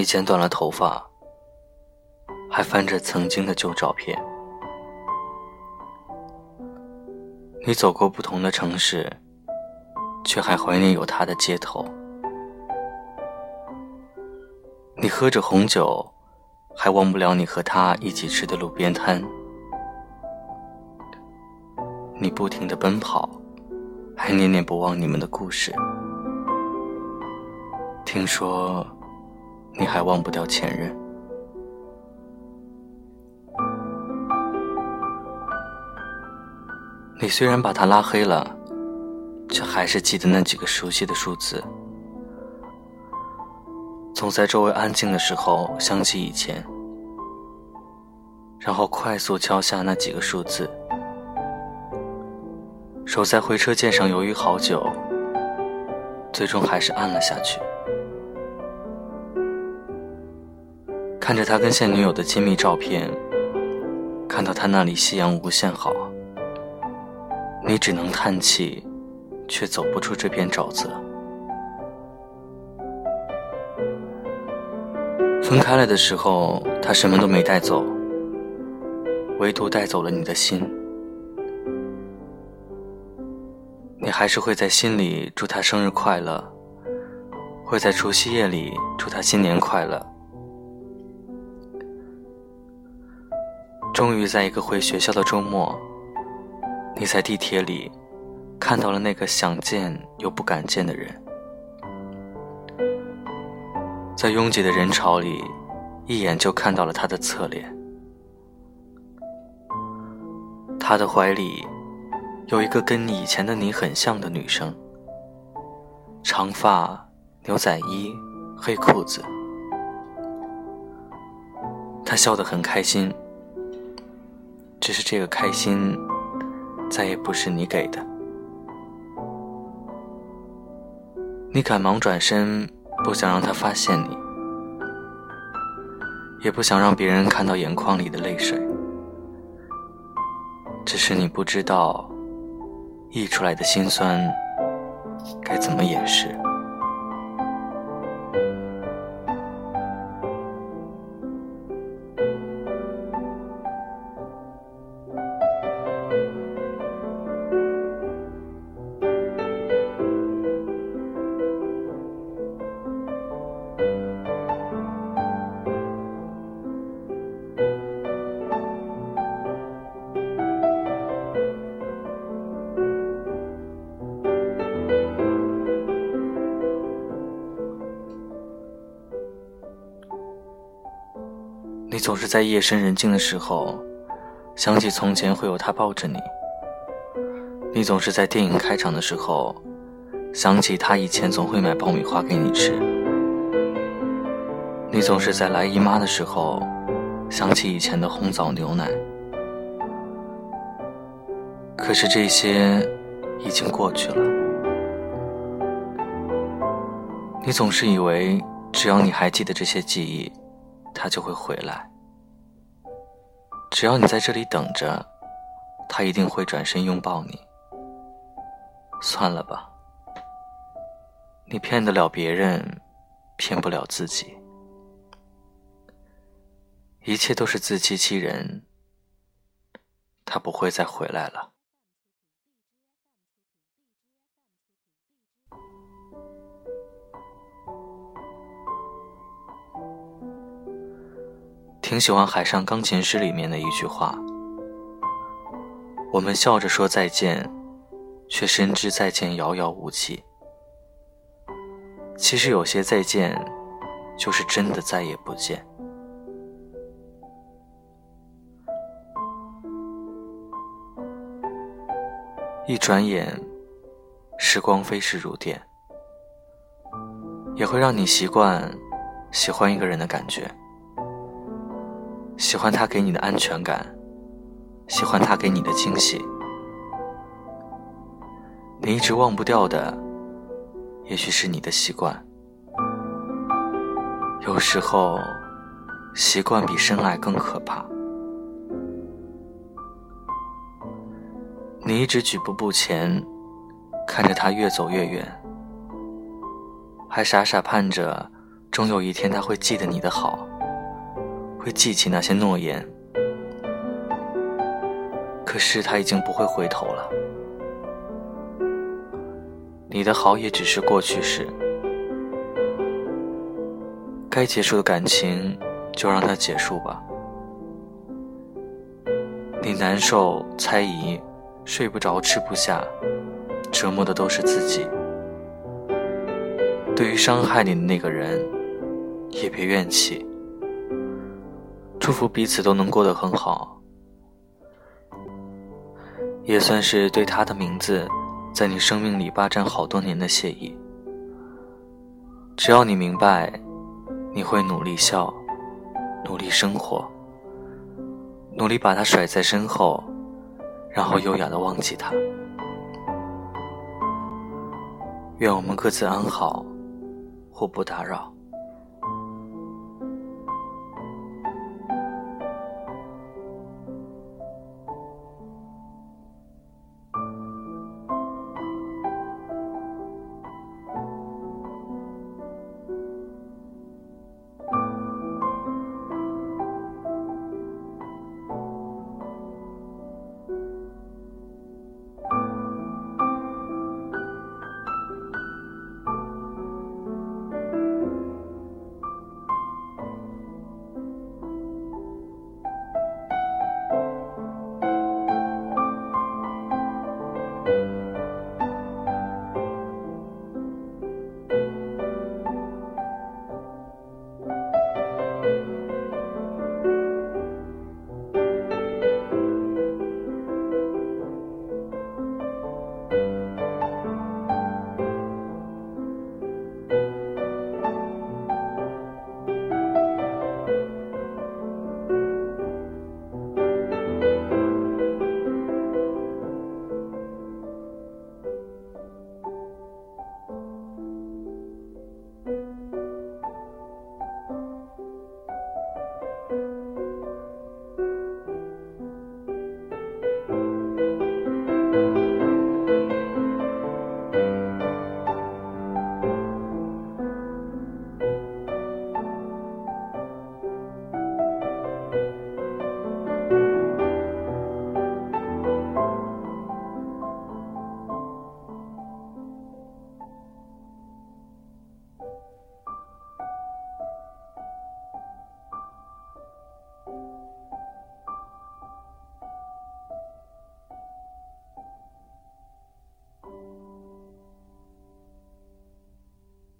你剪短了头发，还翻着曾经的旧照片。你走过不同的城市，却还怀念有他的街头。你喝着红酒，还忘不了你和他一起吃的路边摊。你不停的奔跑，还念念不忘你们的故事。听说。你还忘不掉前任。你虽然把他拉黑了，却还是记得那几个熟悉的数字。总在周围安静的时候想起以前，然后快速敲下那几个数字，手在回车键上犹豫好久，最终还是按了下去。看着他跟现女友的亲密照片，看到他那里夕阳无限好，你只能叹气，却走不出这片沼泽。分开了的时候，他什么都没带走，唯独带走了你的心。你还是会在心里祝他生日快乐，会在除夕夜里祝他新年快乐。终于在一个回学校的周末，你在地铁里看到了那个想见又不敢见的人，在拥挤的人潮里，一眼就看到了他的侧脸。他的怀里有一个跟以前的你很像的女生，长发、牛仔衣、黑裤子，他笑得很开心。只是这个开心，再也不是你给的。你赶忙转身，不想让他发现你，也不想让别人看到眼眶里的泪水。只是你不知道，溢出来的心酸该怎么掩饰。你总是在夜深人静的时候，想起从前会有他抱着你；你总是在电影开场的时候，想起他以前总会买爆米花给你吃；你总是在来姨妈的时候，想起以前的红枣牛奶。可是这些已经过去了，你总是以为只要你还记得这些记忆。他就会回来。只要你在这里等着，他一定会转身拥抱你。算了吧，你骗得了别人，骗不了自己。一切都是自欺欺人。他不会再回来了。挺喜欢《海上钢琴师》里面的一句话：“我们笑着说再见，却深知再见遥遥无期。其实有些再见，就是真的再也不见。一转眼，时光飞逝如电，也会让你习惯喜欢一个人的感觉。”喜欢他给你的安全感，喜欢他给你的惊喜。你一直忘不掉的，也许是你的习惯。有时候，习惯比深爱更可怕。你一直举步不前，看着他越走越远，还傻傻盼着终有一天他会记得你的好，会记起那些诺言。可是他已经不会回头了，你的好也只是过去式。该结束的感情，就让它结束吧。你难受、猜疑、睡不着、吃不下，折磨的都是自己。对于伤害你的那个人，也别怨气，祝福彼此都能过得很好。也算是对他的名字，在你生命里霸占好多年的谢意。只要你明白，你会努力笑，努力生活，努力把他甩在身后，然后优雅的忘记他。愿我们各自安好，互不打扰。